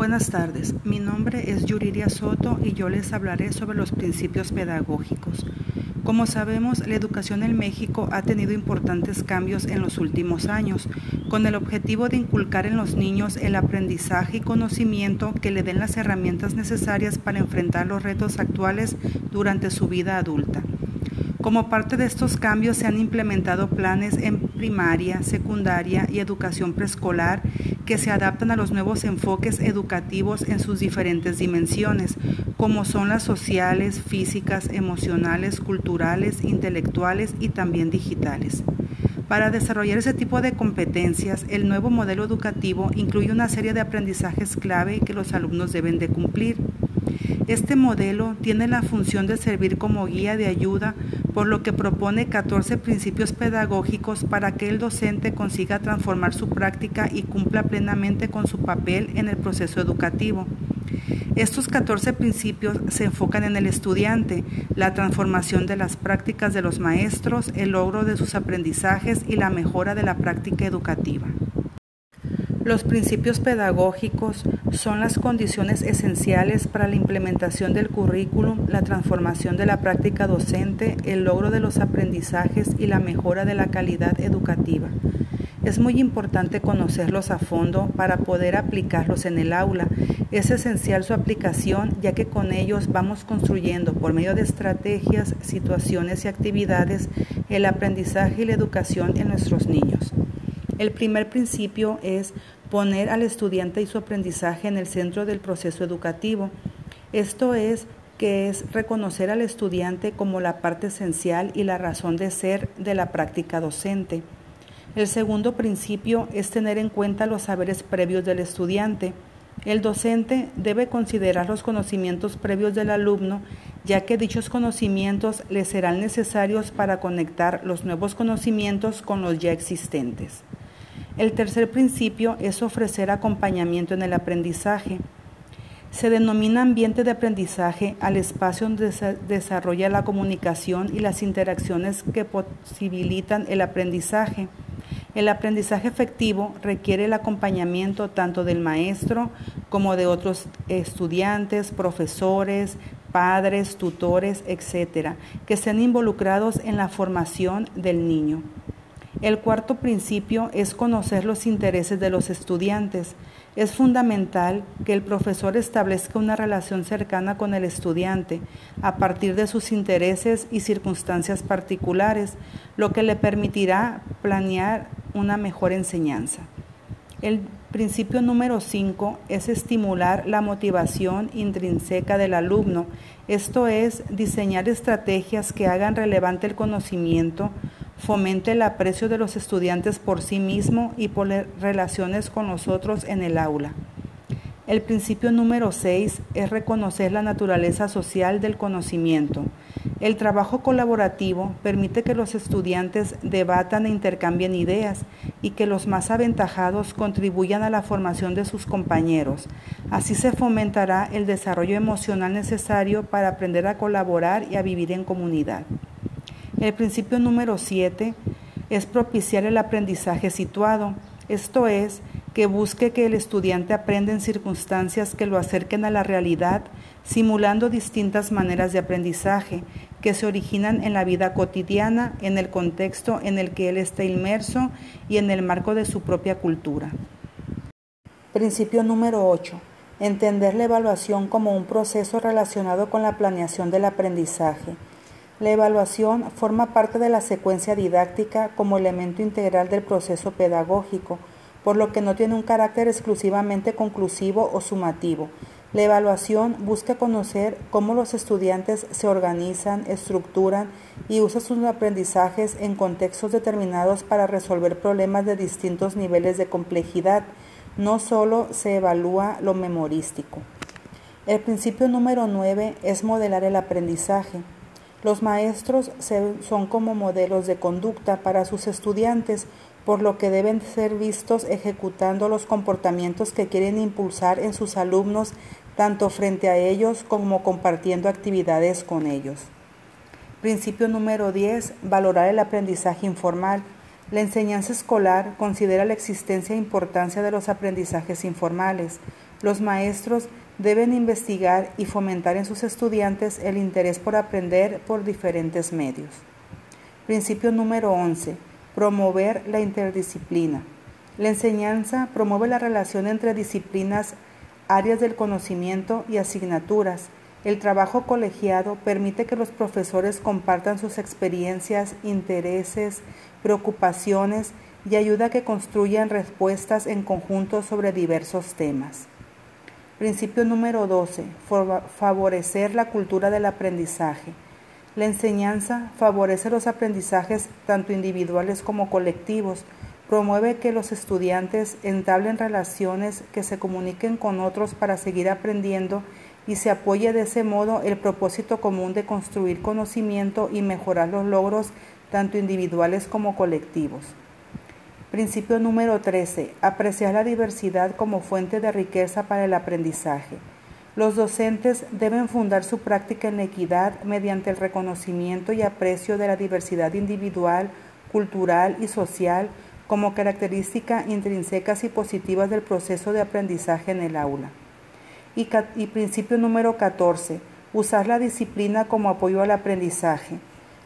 Buenas tardes, mi nombre es Yuriria Soto y yo les hablaré sobre los principios pedagógicos. Como sabemos, la educación en México ha tenido importantes cambios en los últimos años, con el objetivo de inculcar en los niños el aprendizaje y conocimiento que le den las herramientas necesarias para enfrentar los retos actuales durante su vida adulta. Como parte de estos cambios se han implementado planes en primaria, secundaria y educación preescolar que se adaptan a los nuevos enfoques educativos en sus diferentes dimensiones, como son las sociales, físicas, emocionales, culturales, intelectuales y también digitales. Para desarrollar ese tipo de competencias, el nuevo modelo educativo incluye una serie de aprendizajes clave que los alumnos deben de cumplir. Este modelo tiene la función de servir como guía de ayuda, por lo que propone 14 principios pedagógicos para que el docente consiga transformar su práctica y cumpla plenamente con su papel en el proceso educativo. Estos 14 principios se enfocan en el estudiante, la transformación de las prácticas de los maestros, el logro de sus aprendizajes y la mejora de la práctica educativa. Los principios pedagógicos son las condiciones esenciales para la implementación del currículum, la transformación de la práctica docente, el logro de los aprendizajes y la mejora de la calidad educativa. Es muy importante conocerlos a fondo para poder aplicarlos en el aula. Es esencial su aplicación ya que con ellos vamos construyendo por medio de estrategias, situaciones y actividades el aprendizaje y la educación en nuestros niños. El primer principio es poner al estudiante y su aprendizaje en el centro del proceso educativo. Esto es que es reconocer al estudiante como la parte esencial y la razón de ser de la práctica docente. El segundo principio es tener en cuenta los saberes previos del estudiante. El docente debe considerar los conocimientos previos del alumno, ya que dichos conocimientos le serán necesarios para conectar los nuevos conocimientos con los ya existentes. El tercer principio es ofrecer acompañamiento en el aprendizaje. Se denomina ambiente de aprendizaje al espacio donde se desarrolla la comunicación y las interacciones que posibilitan el aprendizaje. El aprendizaje efectivo requiere el acompañamiento tanto del maestro como de otros estudiantes, profesores, padres, tutores, etcétera, que estén involucrados en la formación del niño. El cuarto principio es conocer los intereses de los estudiantes. Es fundamental que el profesor establezca una relación cercana con el estudiante a partir de sus intereses y circunstancias particulares, lo que le permitirá planear una mejor enseñanza. El principio número 5 es estimular la motivación intrínseca del alumno, esto es, diseñar estrategias que hagan relevante el conocimiento, fomente el aprecio de los estudiantes por sí mismo y por relaciones con los otros en el aula. El principio número 6 es reconocer la naturaleza social del conocimiento. El trabajo colaborativo permite que los estudiantes debatan e intercambien ideas y que los más aventajados contribuyan a la formación de sus compañeros. Así se fomentará el desarrollo emocional necesario para aprender a colaborar y a vivir en comunidad. El principio número 7 es propiciar el aprendizaje situado, esto es, que busque que el estudiante aprenda en circunstancias que lo acerquen a la realidad, simulando distintas maneras de aprendizaje que se originan en la vida cotidiana, en el contexto en el que él está inmerso y en el marco de su propia cultura. Principio número 8. Entender la evaluación como un proceso relacionado con la planeación del aprendizaje. La evaluación forma parte de la secuencia didáctica como elemento integral del proceso pedagógico, por lo que no tiene un carácter exclusivamente conclusivo o sumativo. La evaluación busca conocer cómo los estudiantes se organizan, estructuran y usan sus aprendizajes en contextos determinados para resolver problemas de distintos niveles de complejidad. No solo se evalúa lo memorístico. El principio número 9 es modelar el aprendizaje. Los maestros son como modelos de conducta para sus estudiantes, por lo que deben ser vistos ejecutando los comportamientos que quieren impulsar en sus alumnos, tanto frente a ellos como compartiendo actividades con ellos. Principio número 10. Valorar el aprendizaje informal. La enseñanza escolar considera la existencia e importancia de los aprendizajes informales. Los maestros deben investigar y fomentar en sus estudiantes el interés por aprender por diferentes medios. Principio número 11. Promover la interdisciplina. La enseñanza promueve la relación entre disciplinas, áreas del conocimiento y asignaturas. El trabajo colegiado permite que los profesores compartan sus experiencias, intereses, preocupaciones y ayuda a que construyan respuestas en conjunto sobre diversos temas. Principio número 12. Favorecer la cultura del aprendizaje. La enseñanza favorece los aprendizajes tanto individuales como colectivos. Promueve que los estudiantes entablen relaciones que se comuniquen con otros para seguir aprendiendo y se apoye de ese modo el propósito común de construir conocimiento y mejorar los logros tanto individuales como colectivos. Principio número 13. Apreciar la diversidad como fuente de riqueza para el aprendizaje. Los docentes deben fundar su práctica en equidad mediante el reconocimiento y aprecio de la diversidad individual, cultural y social como características intrínsecas y positivas del proceso de aprendizaje en el aula. Y, y principio número 14. Usar la disciplina como apoyo al aprendizaje.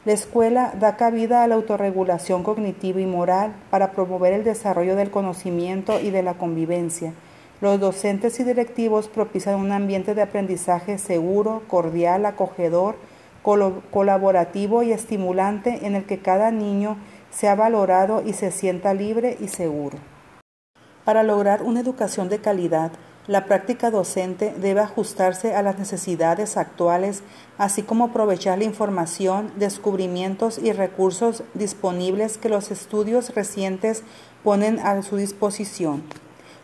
La escuela da cabida a la autorregulación cognitiva y moral para promover el desarrollo del conocimiento y de la convivencia. Los docentes y directivos propician un ambiente de aprendizaje seguro, cordial, acogedor, colaborativo y estimulante en el que cada niño sea valorado y se sienta libre y seguro. Para lograr una educación de calidad, la práctica docente debe ajustarse a las necesidades actuales, así como aprovechar la información, descubrimientos y recursos disponibles que los estudios recientes ponen a su disposición.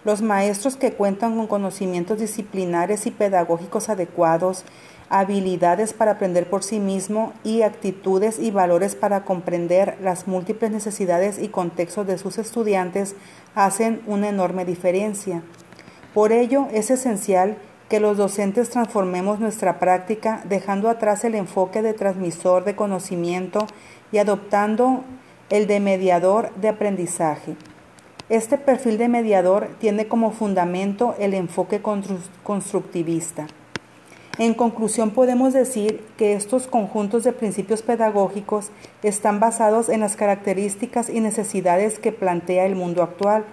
Los maestros que cuentan con conocimientos disciplinares y pedagógicos adecuados, habilidades para aprender por sí mismo y actitudes y valores para comprender las múltiples necesidades y contextos de sus estudiantes hacen una enorme diferencia. Por ello, es esencial que los docentes transformemos nuestra práctica dejando atrás el enfoque de transmisor de conocimiento y adoptando el de mediador de aprendizaje. Este perfil de mediador tiene como fundamento el enfoque constructivista. En conclusión, podemos decir que estos conjuntos de principios pedagógicos están basados en las características y necesidades que plantea el mundo actual,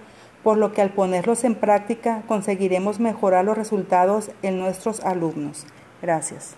por lo que al ponerlos en práctica conseguiremos mejorar los resultados en nuestros alumnos. Gracias.